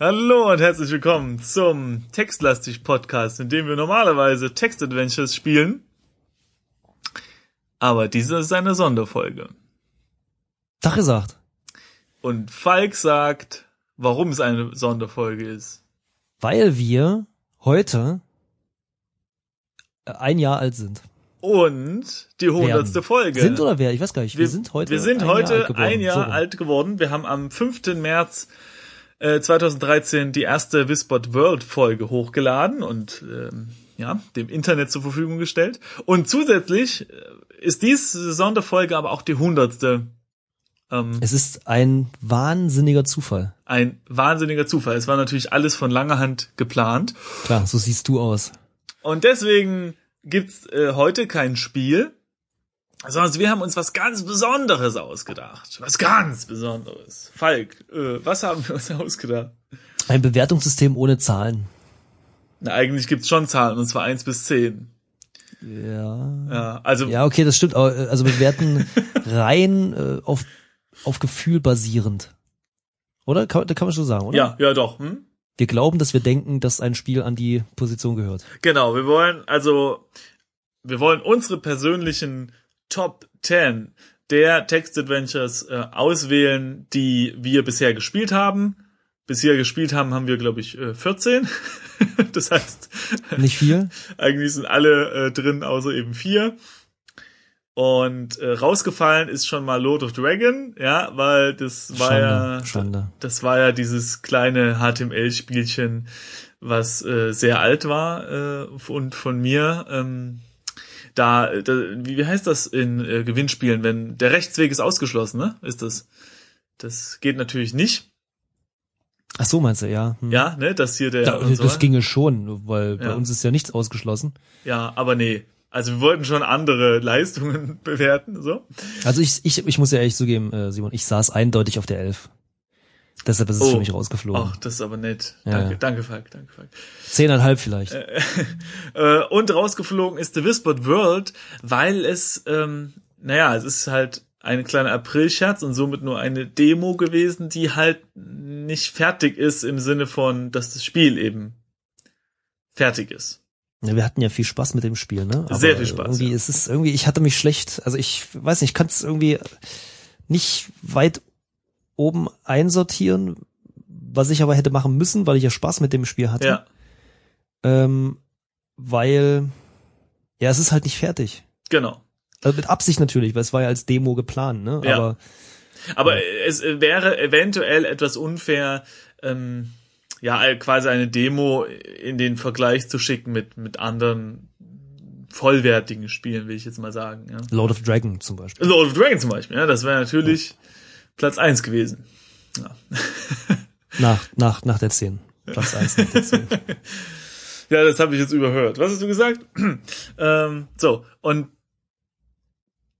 Hallo und herzlich willkommen zum Textlastig Podcast, in dem wir normalerweise Textadventures spielen. Aber diese ist eine Sonderfolge. Tag gesagt. Und Falk sagt, warum es eine Sonderfolge ist. Weil wir heute äh, ein Jahr alt sind. Und die hundertste. Folge. Sind oder wer? Ich weiß gar nicht. Wir, wir sind heute Wir sind ein heute Jahr alt geworden. ein Jahr So alt geworden. Wir haben am 5. März äh, 2013 die erste Wispod World Folge hochgeladen und ähm, ja, dem Internet zur Verfügung gestellt. Und zusätzlich äh, ist diese Sonderfolge aber auch die hundertste. Ähm, Es ist ein wahnsinniger Zufall. ein wahnsinniger Zufall. Es war natürlich alles von langer Hand geplant. Klar, so siehst du aus. Und deswegen gibt's äh, heute kein Spiel, sondern wir haben uns was ganz Besonderes ausgedacht. Was ganz Besonderes. Falk, äh, was haben wir uns ausgedacht? Ein Bewertungssystem ohne Zahlen. Na, eigentlich gibt's schon Zahlen, und zwar eins bis zehn. Ja. Ja, also Ja, okay, das stimmt. äh, Also wir werten rein äh, auf, auf Gefühl basierend. Oder? Kann, da kann man schon sagen, oder? ja, ja doch. Hm? Wir glauben, dass wir denken, dass ein Spiel an die Position gehört. Genau, wir wollen also wir wollen unsere persönlichen Top 10 der Text-Adventures äh, auswählen, die wir bisher gespielt haben. Bisher gespielt haben, haben wir, glaube ich, äh, 14. das heißt, Nicht viel? eigentlich sind alle äh, drin, außer eben vier. Und äh, rausgefallen ist schon mal Lord of Dragon, ja, weil das war Schande, ja Schande. das war ja dieses kleine HTML-Spielchen, was äh, sehr alt war äh, und von mir. Ähm, da, da, wie heißt das in äh, Gewinnspielen, wenn der Rechtsweg ist ausgeschlossen, ne? Ist das? Das geht natürlich nicht. Ach so, meinst du, ja. Hm. Ja, ne, dass hier der. Ja, und so. das ginge schon, weil bei Ja. uns ist ja nichts ausgeschlossen. ja, aber nee. Also wir wollten schon andere Leistungen bewerten, so. Also ich, ich, ich muss ja ehrlich zugeben, äh, Simon, ich saß eindeutig auf der Elf. Deshalb ist es Oh. für mich rausgeflogen. Ach, das ist aber nett. Ja, danke, danke, Falk, danke, Falk. Zehneinhalb vielleicht. Äh, und rausgeflogen ist The Whispered World, weil es, ähm, naja, es ist halt ein kleiner Aprilscherz und somit nur eine Demo gewesen, die halt nicht fertig ist im Sinne von, dass das Spiel eben fertig ist. Ja, wir hatten ja viel Spaß mit dem Spiel, ne? Aber Sehr viel Spaß, Irgendwie ja. ist es irgendwie, ich hatte mich schlecht, also ich weiß nicht, ich kann es irgendwie nicht weit oben einsortieren, was ich aber hätte machen müssen, weil ich ja Spaß mit dem Spiel hatte. Ja, Ähm, weil ja, es ist halt nicht fertig. genau. Also mit Absicht natürlich, weil es war ja als Demo geplant, ne? Ja. Aber Aber es wäre eventuell etwas unfair, ähm, ja, quasi eine Demo in den Vergleich zu schicken mit, mit anderen vollwertigen Spielen, will ich jetzt mal sagen. Ja. Lord of Dragon zum Beispiel. Lord of Dragon zum Beispiel, ja, das wäre natürlich Platz eins gewesen. Ja. Nach, nach, nach der 10. Platz 1 nach der 10. ja, das habe ich jetzt überhört. Was hast du gesagt? ähm, so, und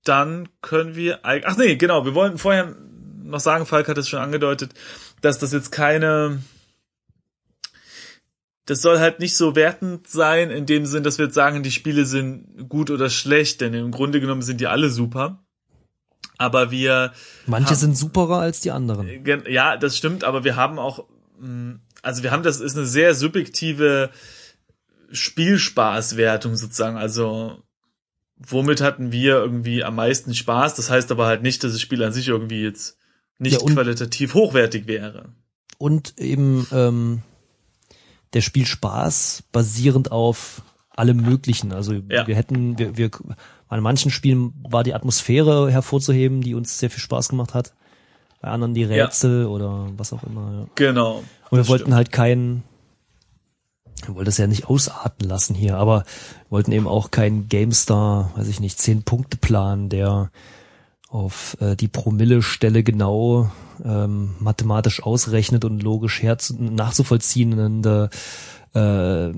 dann können wir, ach nee, genau, wir wollten vorher noch sagen, Falk hat es schon angedeutet, dass das jetzt keine, das soll halt nicht so wertend sein, in dem Sinn, dass wir jetzt sagen, die Spiele sind gut oder schlecht, denn im Grunde genommen sind die alle super. Aber wir, Manche sind superer als die anderen. Gen- Ja, das stimmt, aber wir haben auch, mh, also wir haben, das ist eine sehr subjektive Spielspaßwertung sozusagen. Also womit hatten wir irgendwie am meisten Spaß? Das heißt aber halt nicht, dass das Spiel an sich irgendwie jetzt nicht Ja, qualitativ hochwertig wäre. Und eben ähm, der Spielspaß basierend auf allem Möglichen. Also Ja. wir hätten, wir, wir an manchen Spielen war die Atmosphäre hervorzuheben, die uns sehr viel Spaß gemacht hat. Bei anderen die Ja. Rätsel oder was auch immer. Ja. Genau. Und wir wollten stimmt. halt keinen, wir wollten das ja nicht ausarten lassen hier, aber wollten eben auch keinen GameStar, weiß ich nicht, zehn Punkte Plan, der auf äh, die Promille-Stelle genau ähm, mathematisch ausrechnet und logisch herzu nachzuvollziehende äh,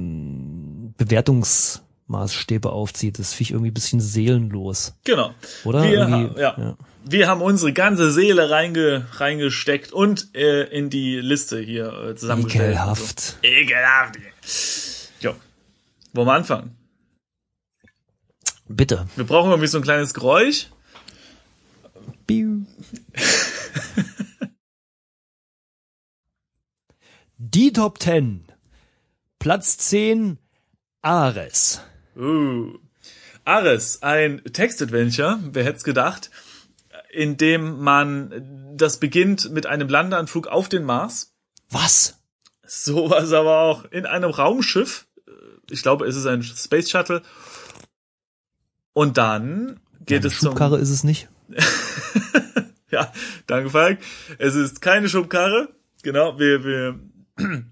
Bewertungsmaßstäbe aufzieht. Das finde ich irgendwie ein bisschen seelenlos, Genau. oder? Wir, ha- ja. wir haben unsere ganze Seele reinge, reingesteckt und äh, in die Liste hier äh, zusammengestellt. Ekelhaft. So. Ekelhaft. Jo. Wollen wir anfangen? Bitte. Wir brauchen irgendwie so ein kleines Geräusch. Biu. Die Top 10. Platz 10, Ares. Uh. Ares, ein Textadventure, wer hätte es gedacht, in dem man das beginnt mit einem Landeanflug auf den Mars. Was? Sowas aber auch in einem Raumschiff. Ich glaube, es ist ein Space Shuttle. Und dann geht Eine es zum Schubkarre ist es nicht. ja, danke Falk. Es ist keine Schubkarre. Genau, wir wir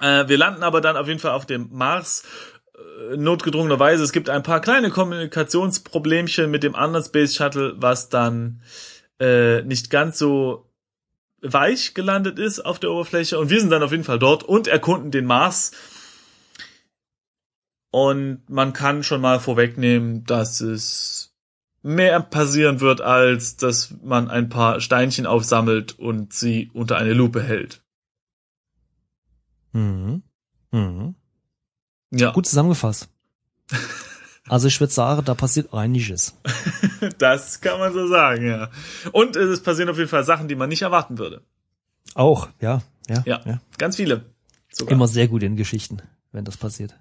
äh, wir landen aber dann auf jeden Fall auf dem Mars notgedrungenerweise. Es gibt ein paar kleine Kommunikationsproblemchen mit dem anderen Space Shuttle, was dann äh, nicht ganz so weich gelandet ist auf der Oberfläche und wir sind dann auf jeden Fall dort und erkunden den Mars. Und man kann schon mal vorwegnehmen, dass es mehr passieren wird, als dass man ein paar Steinchen aufsammelt und sie unter eine Lupe hält. Mhm. Mhm. Ja, Gut zusammengefasst. Also ich würde sagen, da passiert einiges. das kann man so sagen, ja. Und es passieren auf jeden Fall Sachen, die man nicht erwarten würde. Auch, ja, ja, Ja, ja. ganz viele. Sogar. Immer sehr gut in Geschichten, wenn das passiert.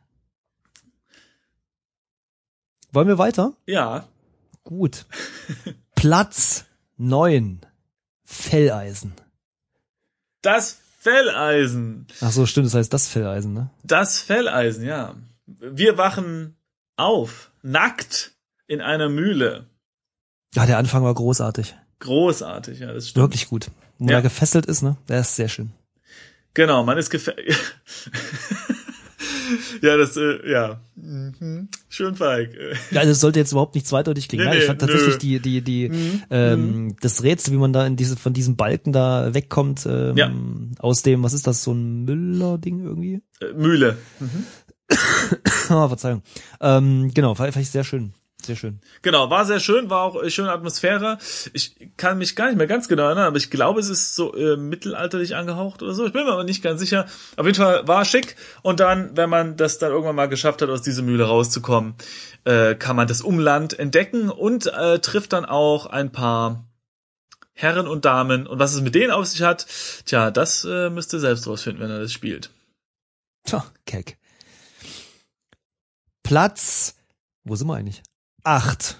Wollen wir weiter? Ja, Gut. Platz neun Felleisen. das Felleisen. Ach so, stimmt, das heißt das Felleisen, ne? Das Felleisen, ja. Wir wachen auf, nackt in einer Mühle. Ja, der Anfang war großartig. Großartig, ja, das stimmt. Wirklich gut. Wo Ja. er gefesselt ist, ne? Der ist sehr schön. Genau, man ist gefä Ja, das, äh, ja. Mhm. Schön feig. Äh, Ja, es sollte jetzt überhaupt nicht zweideutig klingen. Nee, Nein, ich fand tatsächlich nö. die, die, die, Mhm. ähm, das Rätsel, wie man da in diese, von diesem Balken da wegkommt, ähm, Ja. aus dem, was ist das, so ein Müller-Ding irgendwie? äh, Mühle. Ah, Verzeihung. Ähm, genau, fand ich sehr schön. Sehr schön. Genau, war sehr schön, war auch äh, schöne Atmosphäre. Ich kann mich gar nicht mehr ganz genau erinnern, aber ich glaube, es ist so äh, mittelalterlich angehaucht oder so. Ich bin mir aber nicht ganz sicher. Auf jeden Fall war schick. Und dann, wenn man das dann irgendwann mal geschafft hat, aus dieser Mühle rauszukommen, äh, kann man das Umland entdecken und äh, trifft dann auch ein paar Herren und Damen. Und was es mit denen auf sich hat, tja, das äh, müsst ihr selbst rausfinden, wenn er das spielt. Tja, keck. Platz, wo sind wir eigentlich? Acht.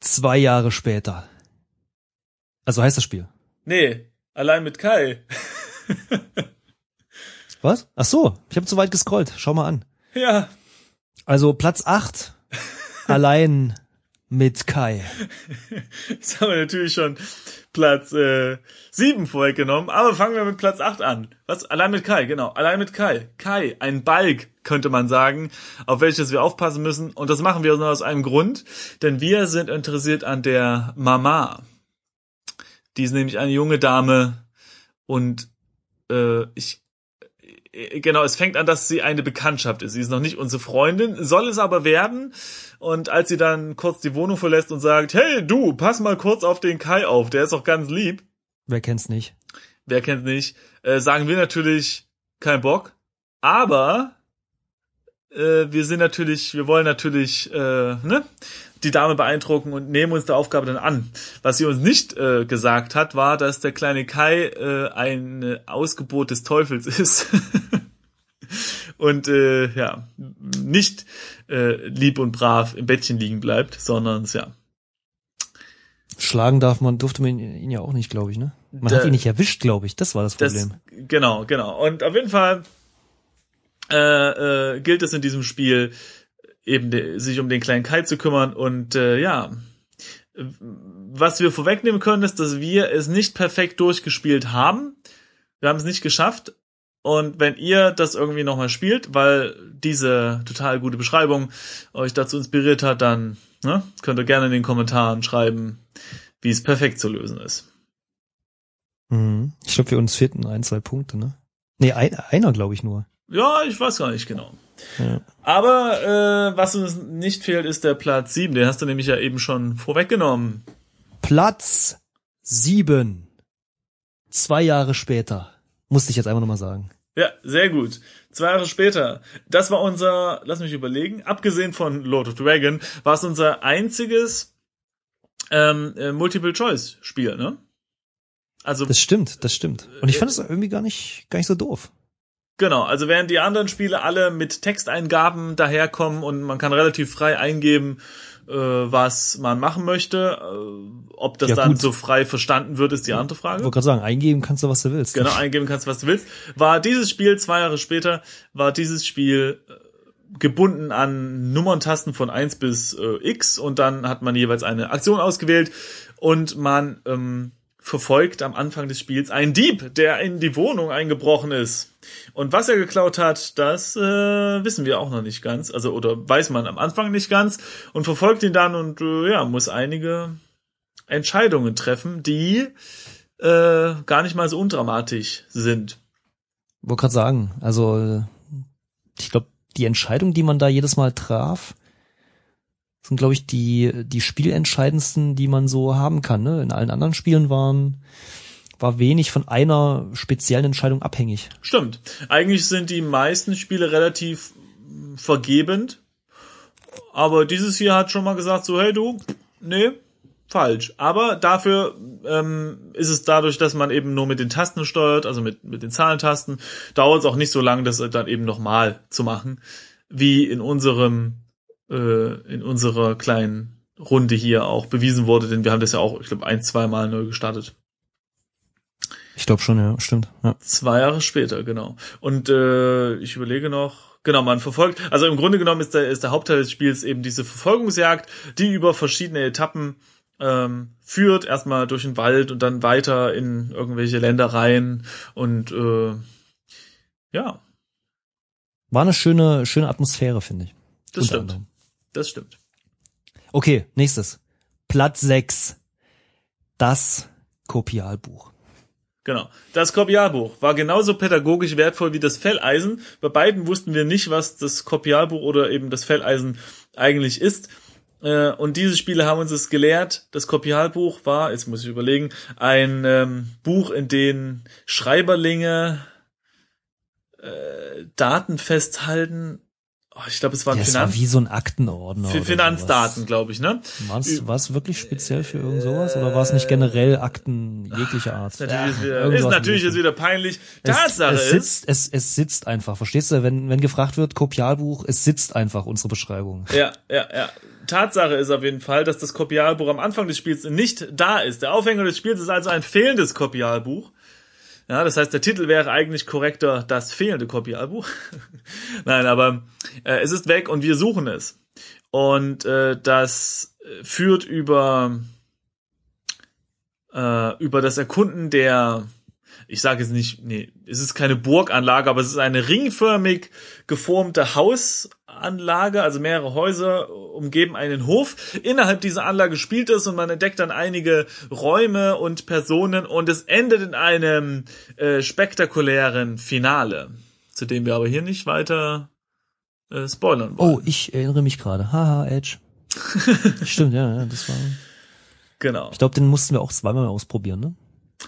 Zwei Jahre später. Also heißt das Spiel. Nee, allein mit Kai. Was? Ach so, ich habe zu weit gescrollt. Schau mal an. ja, Also Platz acht. allein mit Kai. Jetzt haben wir natürlich schon Platz äh, 7 vorweggenommen, aber fangen wir mit Platz 8 an. Was? Allein mit Kai, genau. Allein mit Kai. Kai, ein Balk, könnte man sagen, auf welches wir aufpassen müssen. Und das machen wir nur aus einem Grund, denn wir sind interessiert an der Mama. Die ist nämlich eine junge Dame und äh, ich Genau, es fängt an, dass sie eine Bekanntschaft ist. Sie ist noch nicht unsere Freundin, soll es aber werden. Und als sie dann kurz die Wohnung verlässt und sagt, hey du, pass mal kurz auf den Kai auf, der ist doch ganz lieb. Wer kennt's nicht? Wer kennt nicht? Äh, sagen wir natürlich kein Bock. Aber äh, wir sind natürlich, wir wollen natürlich äh, ne, die Dame beeindrucken und nehmen uns der Aufgabe dann an. Was sie uns nicht äh, gesagt hat, war, dass der kleine Kai äh, ein Ausgebot des Teufels ist. und äh, ja, nicht äh, lieb und brav im Bettchen liegen bleibt, sondern ja. Schlagen darf man, durfte man ihn ja auch nicht, glaube ich, ne? Man Da- hat ihn nicht erwischt, glaube ich. Das war das Das, Problem. genau, genau. Und auf jeden Fall äh, äh, gilt es in diesem Spiel eben de, sich um den kleinen Kai zu kümmern und äh, ja, was wir vorwegnehmen können, ist, dass wir es nicht perfekt durchgespielt haben. Wir haben es nicht geschafft. Und wenn ihr das irgendwie nochmal spielt, weil diese total gute Beschreibung euch dazu inspiriert hat, dann ne, könnt ihr gerne in den Kommentaren schreiben, wie es perfekt zu lösen ist. Mhm. Ich glaube, für uns fehlten ein, zwei Punkte, ne? Nee, ein, einer, glaube ich, nur. Ja, ich weiß gar nicht genau. Ja. Aber äh, was uns nicht fehlt, ist der Platz 7. Den hast du nämlich ja eben schon vorweggenommen. Platz sieben. Zwei Jahre später. Musste ich jetzt einfach nochmal sagen. Ja, sehr gut. Zwei Jahre später. Das war unser, lass mich überlegen, abgesehen von Lord of Dragon, war es unser einziges ähm, äh, Multiple-Choice-Spiel, ne? Also Das stimmt, das stimmt. Und ich fand es irgendwie gar nicht, gar nicht so doof. Genau, also während die anderen Spiele alle mit Texteingaben daherkommen und man kann relativ frei eingeben, äh, was man machen möchte. Äh, ob das Ja, dann gut. so frei verstanden wird, ist die andere Ich Frage. wollte gerade sagen, eingeben kannst du, was du willst. Genau, eingeben kannst, was du willst. War dieses Spiel, zwei Jahre später, war dieses Spiel äh, gebunden an Nummerntasten von 1 bis äh, X und dann hat man jeweils eine Aktion ausgewählt und man ähm, verfolgt am Anfang des Spiels einen Dieb, der in die Wohnung eingebrochen ist. Und was er geklaut hat, das äh, wissen wir auch noch nicht ganz, also oder weiß man am Anfang nicht ganz und verfolgt ihn dann und äh, ja, muss einige Entscheidungen treffen, die äh, gar nicht mal so undramatisch sind. wollte gerade sagen, also äh, ich glaube, die Entscheidung, die man da jedes Mal traf, sind, glaube ich, die, die spielentscheidendsten, die man so haben kann. Ne? In allen anderen Spielen waren, war wenig von einer speziellen Entscheidung abhängig. Stimmt. Eigentlich sind die meisten Spiele relativ vergebend. Aber dieses hier hat schon mal gesagt, so, hey du, nee, falsch. Aber dafür ähm, ist es dadurch, dass man eben nur mit den Tasten steuert, also mit, mit den Zahlentasten, dauert es auch nicht so lange, das dann eben nochmal zu machen, wie in unserem, äh, in unserer kleinen Runde hier auch bewiesen wurde, denn wir haben das ja auch, ich glaube, ein, zwei Mal neu gestartet. Ich glaube schon, ja, stimmt. Ja. Zwei Jahre später, genau. Und äh, ich überlege noch, genau, man verfolgt, also im Grunde genommen ist der, ist der Hauptteil des Spiels eben diese Verfolgungsjagd, die über verschiedene Etappen ähm, führt, erstmal durch den Wald und dann weiter in irgendwelche Ländereien und äh, ja, War eine schöne, schöne Atmosphäre, finde ich. das Unter stimmt. anderem. Das stimmt. Okay, nächstes. Platz 6. Das Kopialbuch. Genau. Das Kopialbuch war genauso pädagogisch wertvoll wie das Felleisen. Bei beiden wussten wir nicht, was das Kopialbuch oder eben das Felleisen eigentlich ist. Äh, Und diese Spiele haben uns es gelehrt. Das Kopialbuch war, jetzt muss ich überlegen, ein ähm, Buch, in dem Schreiberlinge äh, Daten festhalten. Oh, ich glaube, es waren Ja, es war Finanz wie so ein Aktenordner. für Finanzdaten, glaube ich, ne? War es wirklich speziell für irgend sowas oder war es nicht generell Akten jeglicher Art? Ist natürlich, ist wieder, ist natürlich jetzt wieder peinlich. Es- Tatsache es ist, sitzt, es, es sitzt einfach, verstehst du? Wenn, wenn gefragt wird, Kopialbuch, es sitzt einfach unsere Beschreibung. Ja, ja, ja. Tatsache ist auf jeden Fall, dass das Kopialbuch am Anfang des Spiels nicht da ist. Der Aufhänger des Spiels ist also ein fehlendes Kopialbuch. Ja, das heißt, der Titel wäre eigentlich korrekter das fehlende Kopialbuch. Nein, aber äh, es ist weg und wir suchen es. Und äh, das führt über äh, über das Erkunden der ich sage jetzt nicht, nee, es ist keine Burganlage, aber es ist eine ringförmig geformte Hausanlage, also mehrere Häuser umgeben einen Hof. Innerhalb dieser Anlage spielt es und man entdeckt dann einige Räume und Personen und es endet in einem äh, spektakulären Finale, zu dem wir aber hier nicht weiter äh, spoilern wollen. Oh, ich erinnere mich gerade. Haha, Edge. Stimmt, ja, ja, das war. genau. Ich glaube, den mussten wir auch zweimal ausprobieren, ne?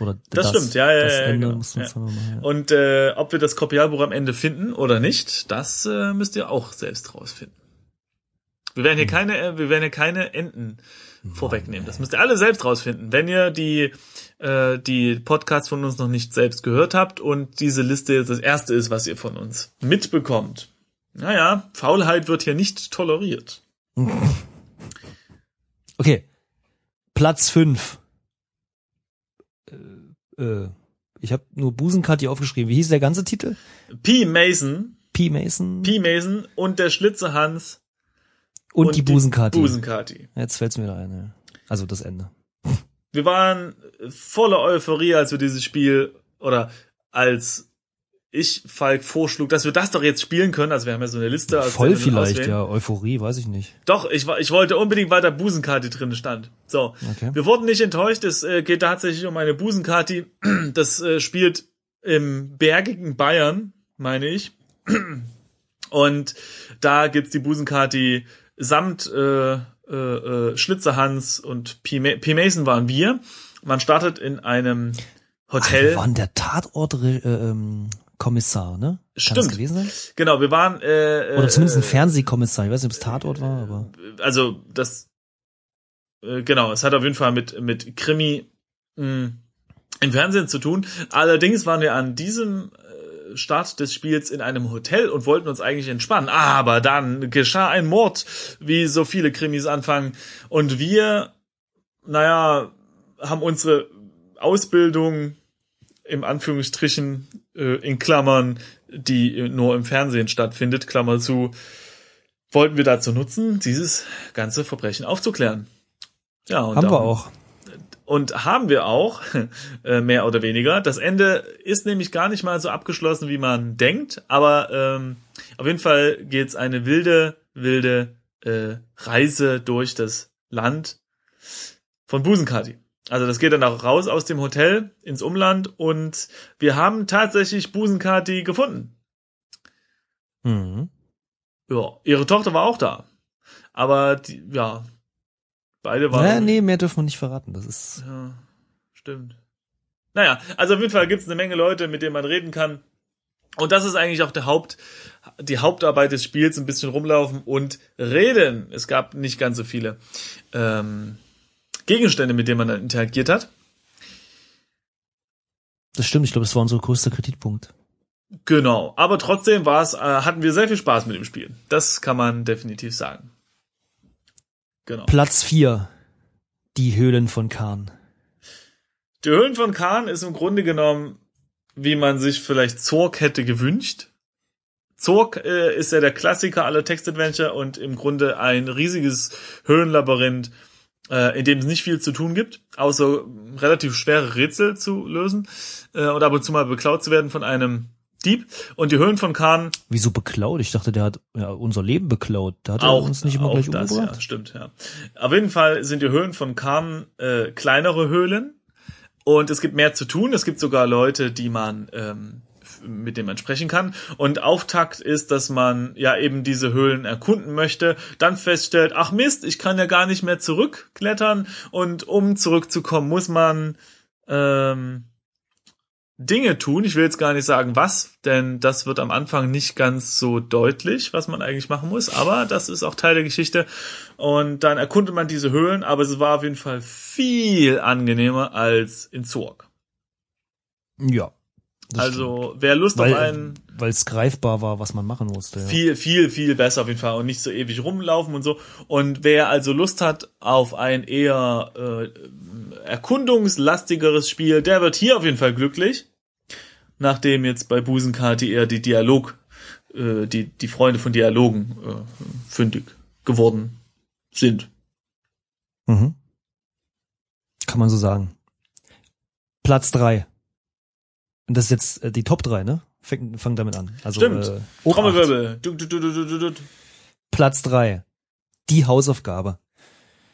Oder Das stimmt, ja, ja, das ja, genau. Ja. Und äh, ob wir das Kopialbuch am Ende finden oder nicht, das äh, müsst ihr auch selbst rausfinden. Wir werden hier keine, äh, wir werden hier keine Enden vorwegnehmen. Das müsst ihr alle selbst rausfinden. Wenn ihr die äh, die Podcasts von uns noch nicht selbst gehört habt und diese Liste jetzt das erste ist, was ihr von uns mitbekommt. Naja, Faulheit wird hier nicht toleriert. Okay. Platz fünf. Äh, ich habe nur Busenkat hier aufgeschrieben. Wie hieß der ganze Titel? P. Mason, P. Mason P. Mason und der Schlitzehans und, die Busenkati. Busenkati. Jetzt fällt's mir wieder ein. Ja. Also das Ende. wir waren voller Euphorie, als wir dieses Spiel oder als ich Falk vorschlug, dass wir das doch jetzt spielen können. Also wir haben ja so eine Liste. aus Voll vielleicht, auswählen. ja. Euphorie, weiß ich nicht. Doch, ich, ich wollte unbedingt, weil da Busenkati drin stand. So, Okay. wir wurden nicht enttäuscht. Es äh, geht tatsächlich um eine Busenkati. Das äh, spielt im bergigen Bayern, meine ich. Und da gibt's die Busenkati samt äh, äh, äh, Schlitzerhans und P. Ma- P. Mason waren wir. Man startet in einem Ach, Hotel. waren der Tatort äh, ähm, Kommissar, ne? Kann das Stimmt. gewesen sein? genau, wir waren äh, Oder zumindest ein äh, Fernsehkommissar. Ich weiß nicht, ob es Tatort war, aber also das äh, genau, es hat auf jeden Fall mit mit Krimi mh, im Fernsehen zu tun. Allerdings waren wir an diesem äh, Start des Spiels in einem Hotel und wollten uns eigentlich entspannen. Aber dann geschah ein Mord, wie so viele Krimis anfangen. Und wir, naja, haben unsere Ausbildung im Anführungsstrichen äh, in Klammern, die nur im Fernsehen stattfindet, Klammer zu, wollten wir dazu nutzen, dieses ganze Verbrechen aufzuklären. Ja, und haben wir auch. Und haben wir auch, äh, mehr oder weniger. Das Ende ist nämlich gar nicht mal so abgeschlossen, wie man denkt, aber ähm, auf jeden Fall geht's eine wilde, wilde äh, Reise durch das Land von Busenkati. Also das geht dann auch raus aus dem Hotel ins Umland und wir haben tatsächlich Busenkati gefunden. Mhm. Ja, ihre Tochter war auch da. Aber die, ja, beide waren. Naja, nee, mehr dürfen wir nicht verraten. Das ist. Ja, stimmt. Naja, also auf jeden Fall gibt's eine Menge Leute, mit denen man reden kann. Und das ist eigentlich auch der Haupt, die Hauptarbeit des Spiels, ein bisschen rumlaufen und reden. Es gab nicht ganz so viele. Ähm, Gegenstände, mit denen man dann interagiert hat. Das stimmt, ich glaube, das war unser größter Kreditpunkt. Genau, aber trotzdem war es, äh, hatten wir sehr viel Spaß mit dem Spiel. Das kann man definitiv sagen. Genau. Platz vier, Die Höhlen von Kahn. Die Höhlen von Kahn ist im Grunde genommen, wie man sich vielleicht Zork hätte gewünscht. Zork äh, ist ja der Klassiker aller Text-Adventure und im Grunde ein riesiges Höhlenlabyrinth, äh, in dem es nicht viel zu tun gibt, außer relativ schwere Rätsel zu lösen äh, und ab und zu mal beklaut zu werden von einem Dieb. Und die Höhlen von Kahn. Wieso beklaut? Ich dachte, der hat ja, unser Leben beklaut. Da hat er auch, uns nicht immer gleich das, umgebracht. Ja, stimmt, ja. Auf jeden Fall sind die Höhlen von Kahn äh, kleinere Höhlen. Und es gibt mehr zu tun. Es gibt sogar Leute, die man ähm, mit dem man sprechen kann. Und Auftakt ist, dass man ja eben diese Höhlen erkunden möchte, dann feststellt, ach Mist, ich kann ja gar nicht mehr zurückklettern und um zurückzukommen, muss man ähm, Dinge tun. Ich will jetzt gar nicht sagen was, denn das wird am Anfang nicht ganz so deutlich, was man eigentlich machen muss, aber das ist auch Teil der Geschichte. Und dann erkundet man diese Höhlen, aber es war auf jeden Fall viel angenehmer als in Zorg. Ja, also stimmt. wer Lust weil, auf einen weil es greifbar war, was man machen musste. Ja. Viel, viel, viel besser auf jeden Fall und nicht so ewig rumlaufen und so. Und wer also Lust hat auf ein eher äh, erkundungslastigeres Spiel, der wird hier auf jeden Fall glücklich. Nachdem jetzt bei Busenkati eher die Dialog, äh, die die Freunde von Dialogen äh, fündig geworden sind. Mhm. Kann man so sagen. Platz drei. Und das ist jetzt äh, die Top 3, ne? Fang, fang damit an. Also, Stimmt. Äh, Trommelwirbel. Du, du, du. Platz 3. Die Hausaufgabe.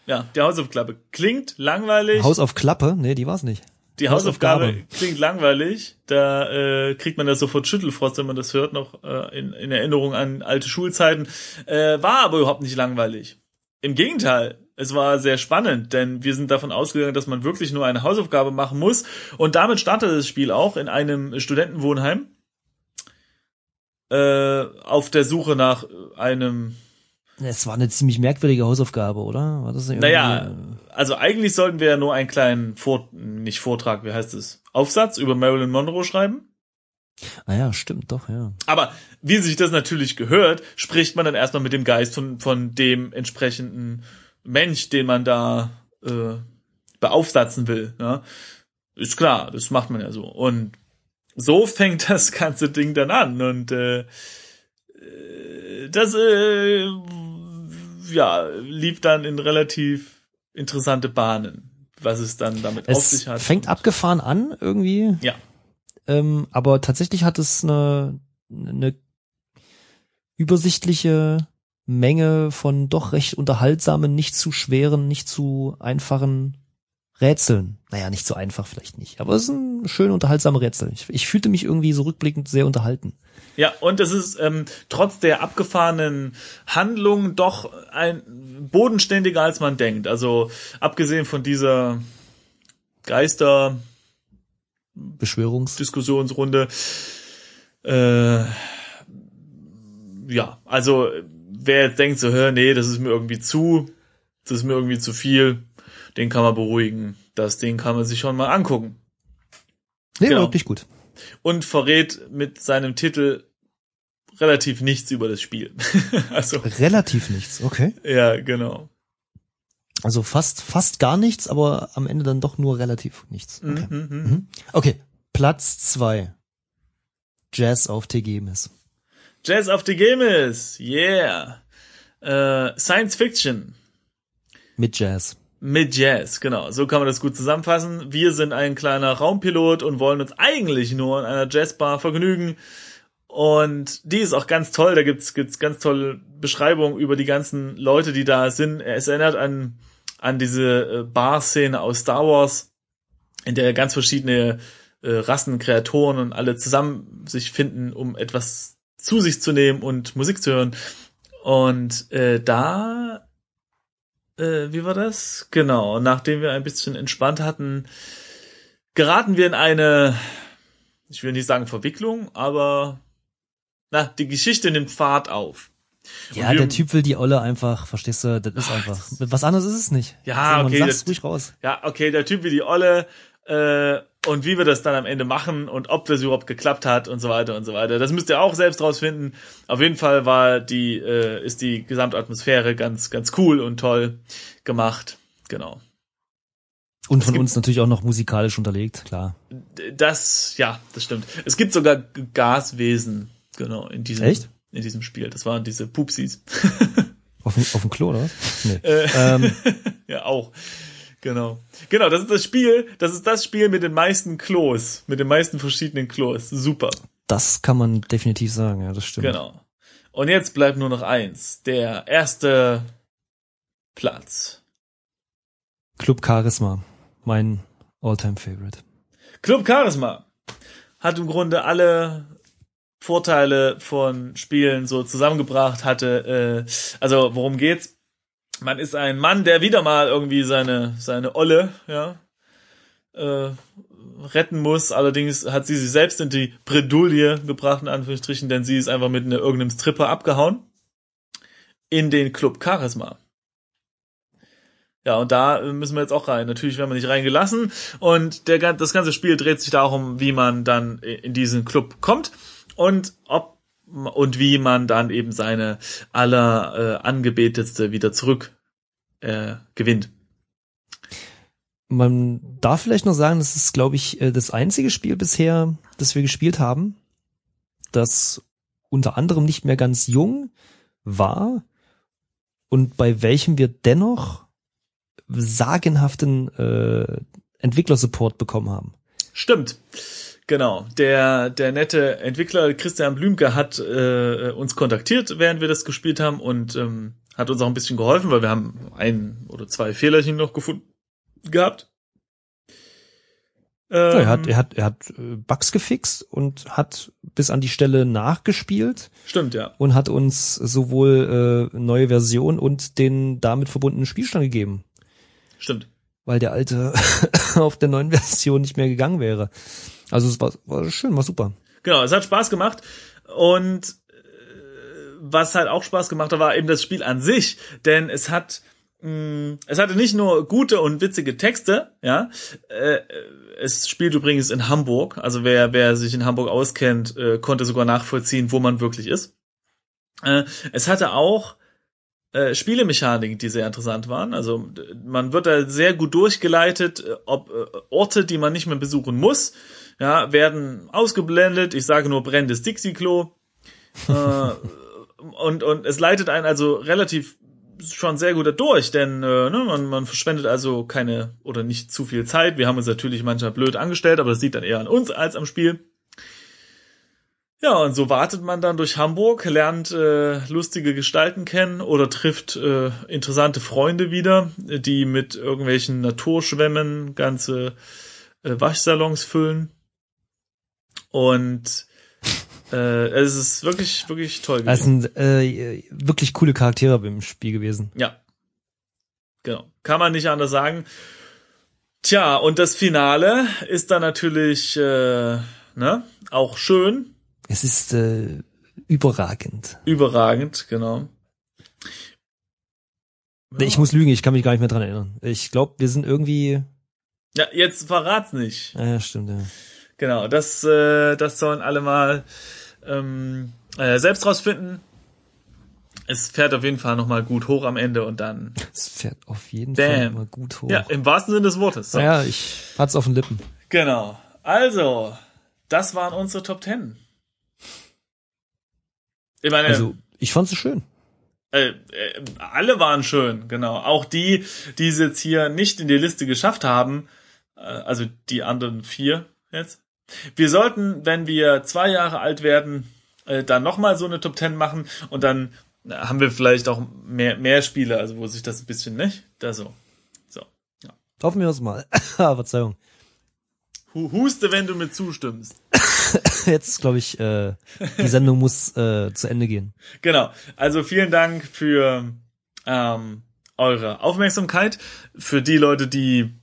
Ja, die Hausaufgabe. Klingt langweilig. Hausaufklappe? Nee, die war's nicht. Die Hausaufgabe, Hausaufgabe klingt langweilig. Da äh, kriegt man da sofort Schüttelfrost, wenn man das hört, noch äh, in, in Erinnerung an alte Schulzeiten. Äh, war aber überhaupt nicht langweilig. Im Gegenteil, es war sehr spannend, denn wir sind davon ausgegangen, dass man wirklich nur eine Hausaufgabe machen muss. Und damit startete das Spiel auch in einem Studentenwohnheim äh, auf der Suche nach einem. Es war eine ziemlich merkwürdige Hausaufgabe, oder? War das naja, also eigentlich sollten wir ja nur einen kleinen Vor nicht Vortrag, wie heißt es, Aufsatz über Marilyn Monroe schreiben. Ah ja, stimmt, doch, ja. Aber wie sich das natürlich gehört, spricht man dann erstmal mit dem Geist von, von dem entsprechenden Mensch, den man da äh, beaufsatzen will. Ja? Ist klar, das macht man ja so. Und so fängt das ganze Ding dann an. Und äh, äh das äh, ja, lief dann in relativ interessante Bahnen, was es dann damit es auf sich hat. Fängt abgefahren an irgendwie. Ja. Ähm, aber tatsächlich hat es eine, eine übersichtliche Menge von doch recht unterhaltsamen, nicht zu schweren, nicht zu einfachen Rätseln. Naja, nicht so einfach vielleicht nicht, aber es ist ein schön unterhaltsamer Rätsel. Ich, ich fühlte mich irgendwie so rückblickend sehr unterhalten. Ja, und es ist ähm, trotz der abgefahrenen Handlung doch ein bodenständiger als man denkt. Also abgesehen von dieser Geister Beschwörungs Diskussionsrunde. Äh, ja, also wer jetzt denkt so, hör, nee, das ist mir irgendwie zu, das ist mir irgendwie zu viel, den kann man beruhigen. Das Ding kann man sich schon mal angucken. Nee, Genau. wirklich gut. und verrät mit seinem Titel relativ nichts über das Spiel. also, Relativ nichts, okay. ja, genau. Also fast, fast gar nichts, aber am Ende dann doch nur relativ nichts. Okay, Mhm, mhm. mhm. okay. Platz zwei. Jazz auf TG-Miss. Jazz of the Games, yeah. Äh, Science Fiction Mit Jazz. mit Jazz, genau. So kann man das gut zusammenfassen. Wir sind ein kleiner Raumpilot und wollen uns eigentlich nur in einer Jazzbar vergnügen. Und die ist auch ganz toll. Da gibt's gibt's ganz tolle Beschreibungen über die ganzen Leute, die da sind. Es erinnert an an diese äh, Bar-Szene aus Star Wars, in der ganz verschiedene äh, Rassen, Kreatoren und alle zusammen sich finden, um etwas zu sich zu nehmen und Musik zu hören. Und äh, da, äh, wie war das? Genau, nachdem wir ein bisschen entspannt hatten, geraten wir in eine, ich will nicht sagen Verwicklung, aber na, die Geschichte nimmt Fahrt auf. Ja, wir- der Typ will die Olle einfach, verstehst du, das ist einfach. Was anderes ist es nicht. Ja, man okay, Sag's das- ruhig raus. Ja, okay, der Typ wie die Olle äh, und wie wir das dann am Ende machen und ob das überhaupt geklappt hat und so weiter und so weiter. Das müsst ihr auch selbst rausfinden. Auf jeden Fall war die äh, ist die Gesamtatmosphäre ganz ganz cool und toll gemacht. Genau. Und von uns natürlich auch noch musikalisch unterlegt, klar. Das ja, das stimmt. Es gibt sogar Gaswesen, genau, in diesem Echt? in diesem Spiel. Das waren diese Pupsis. Auf, dem- auf dem Klo, oder was? Nee. Äh, ähm, ja, auch. Genau. Genau, das ist das Spiel, das ist das Spiel mit den meisten Klos, mit den meisten verschiedenen Klos. Super. das kann man definitiv sagen, ja, das stimmt. Genau. Und jetzt bleibt nur noch eins. Der erste Platz. Club Charisma, mein Alltime Favorite. Club Charisma hat im Grunde alle Vorteile von Spielen so zusammengebracht, hatte, äh, also worum geht's? Man ist ein Mann, der wieder mal irgendwie seine, seine Olle, ja, äh, retten muss. Allerdings hat sie sich selbst in die Bredouille gebracht, in Anführungsstrichen, denn sie ist einfach mit einer, irgendeinem Stripper abgehauen. In den Club Charisma. Ja, und da müssen wir jetzt auch rein. Natürlich werden wir nicht reingelassen. Und der, das ganze Spiel dreht sich darum, wie man dann in diesen Club kommt und ob und wie man dann eben seine aller äh, angebetetste wieder zurück äh, gewinnt. Man darf vielleicht noch sagen, das ist, glaube ich, äh, das einzige Spiel bisher, das wir gespielt haben, das unter anderem nicht mehr ganz jung war und bei welchem wir dennoch sagenhaften äh, Entwicklersupport bekommen haben. Stimmt. Genau. Der, der nette Entwickler Christian Blümke hat äh, uns kontaktiert, während wir das gespielt haben und ähm, hat uns auch ein bisschen geholfen, weil wir haben ein oder zwei Fehlerchen noch gefunden gehabt. Ja, er hat, Ähm, er hat, er hat äh, Bugs gefixt und hat bis an die Stelle nachgespielt Stimmt, ja. und hat uns sowohl äh, neue Version und den damit verbundenen Spielstand gegeben, Stimmt. weil der alte auf der neuen Version nicht mehr gegangen wäre. Also es war, war schön, war super. Genau, es hat Spaß gemacht und äh, was halt auch Spaß gemacht hat, war eben das Spiel an sich, denn es hat mh, es hatte nicht nur gute und witzige Texte, ja. Äh, es spielt übrigens in Hamburg, also wer wer sich in Hamburg auskennt, äh, konnte sogar nachvollziehen, wo man wirklich ist. Es hatte auch äh, Spielemechaniken, die sehr interessant waren. Also man wird da sehr gut durchgeleitet, ob Orte, die man nicht mehr besuchen muss, ja, werden ausgeblendet. Ich sage nur brennendes Dixie-Klo. äh, und, und es leitet einen also relativ schon sehr gut dadurch, denn äh, ne, man, man verschwendet also keine oder nicht zu viel Zeit. Wir haben uns natürlich manchmal blöd angestellt, aber das liegt dann eher an uns als am Spiel. Ja, und so wartet man dann durch Hamburg, lernt äh, lustige Gestalten kennen oder trifft äh, interessante Freunde wieder, die mit irgendwelchen Naturschwämmen ganze äh, Waschsalons füllen. Und äh, es ist wirklich, wirklich toll Es gewesen. sind äh, wirklich coole Charaktere im Spiel gewesen. Ja. Genau. Kann man nicht anders sagen. Tja, und das Finale ist dann natürlich äh, ne, auch schön, Es ist äh, überragend. überragend, genau. Nee, Ich muss lügen, ich kann mich gar nicht mehr dran erinnern. Ich glaube, wir sind irgendwie. Ja, jetzt verrat's nicht. Ja, stimmt, ja. Genau, das, äh, das sollen alle mal ähm, äh, selbst rausfinden. Es fährt auf jeden Fall nochmal gut hoch am Ende und dann. Es fährt auf jeden Damn. Fall mal gut hoch. Ja, im wahrsten Sinne des Wortes. So. Ja, ich hat's auf den Lippen. Genau. Also, das waren unsere Top Ten. Ich meine, also, ich fand's schön. Äh, äh, alle waren schön, genau. Auch die, die es jetzt hier nicht in die Liste geschafft haben, äh, also die anderen vier jetzt. Wir sollten, wenn wir zwei Jahre alt werden, äh, dann nochmal so eine Top Ten machen und dann haben wir vielleicht auch mehr, mehr Spiele, also wo sich das ein bisschen, nicht? Da so. So. Ja. Hoffen wir uns mal. Ah, Verzeihung. Huste, wenn du mir zustimmst. Jetzt glaube ich, äh, die Sendung muss äh, zu Ende gehen. Genau. Also vielen Dank für ähm, eure Aufmerksamkeit. Für die Leute, die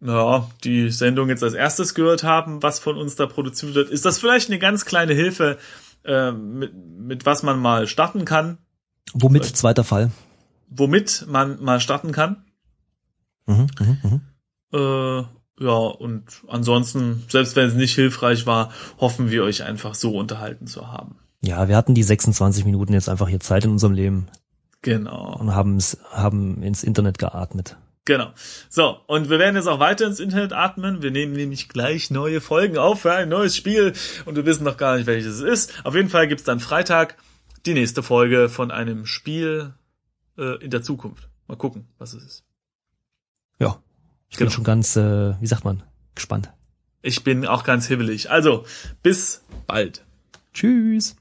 ja, die Sendung jetzt als erstes gehört haben, was von uns da produziert wird, ist das vielleicht eine ganz kleine Hilfe, äh, mit, mit was man mal starten kann. Womit, vielleicht, zweiter Fall. Womit man mal starten kann. Mhm, mh, mh. Äh, ja, und ansonsten, selbst wenn es nicht hilfreich war, hoffen wir euch einfach so unterhalten zu haben. Ja, wir hatten die 26 Minuten jetzt einfach hier Zeit in unserem Leben. Genau. Und haben haben ins Internet geatmet. Genau. So, und wir werden jetzt auch weiter ins Internet atmen. Wir nehmen nämlich gleich neue Folgen auf für ein neues Spiel und wir wissen noch gar nicht, welches es ist. Auf jeden Fall gibt's dann Freitag die nächste Folge von einem Spiel äh, in der Zukunft. Mal gucken, was es ist. Ja, ich bin genau. schon ganz, äh, wie sagt man, gespannt. Ich bin auch ganz hibbelig. Also, bis bald. Tschüss.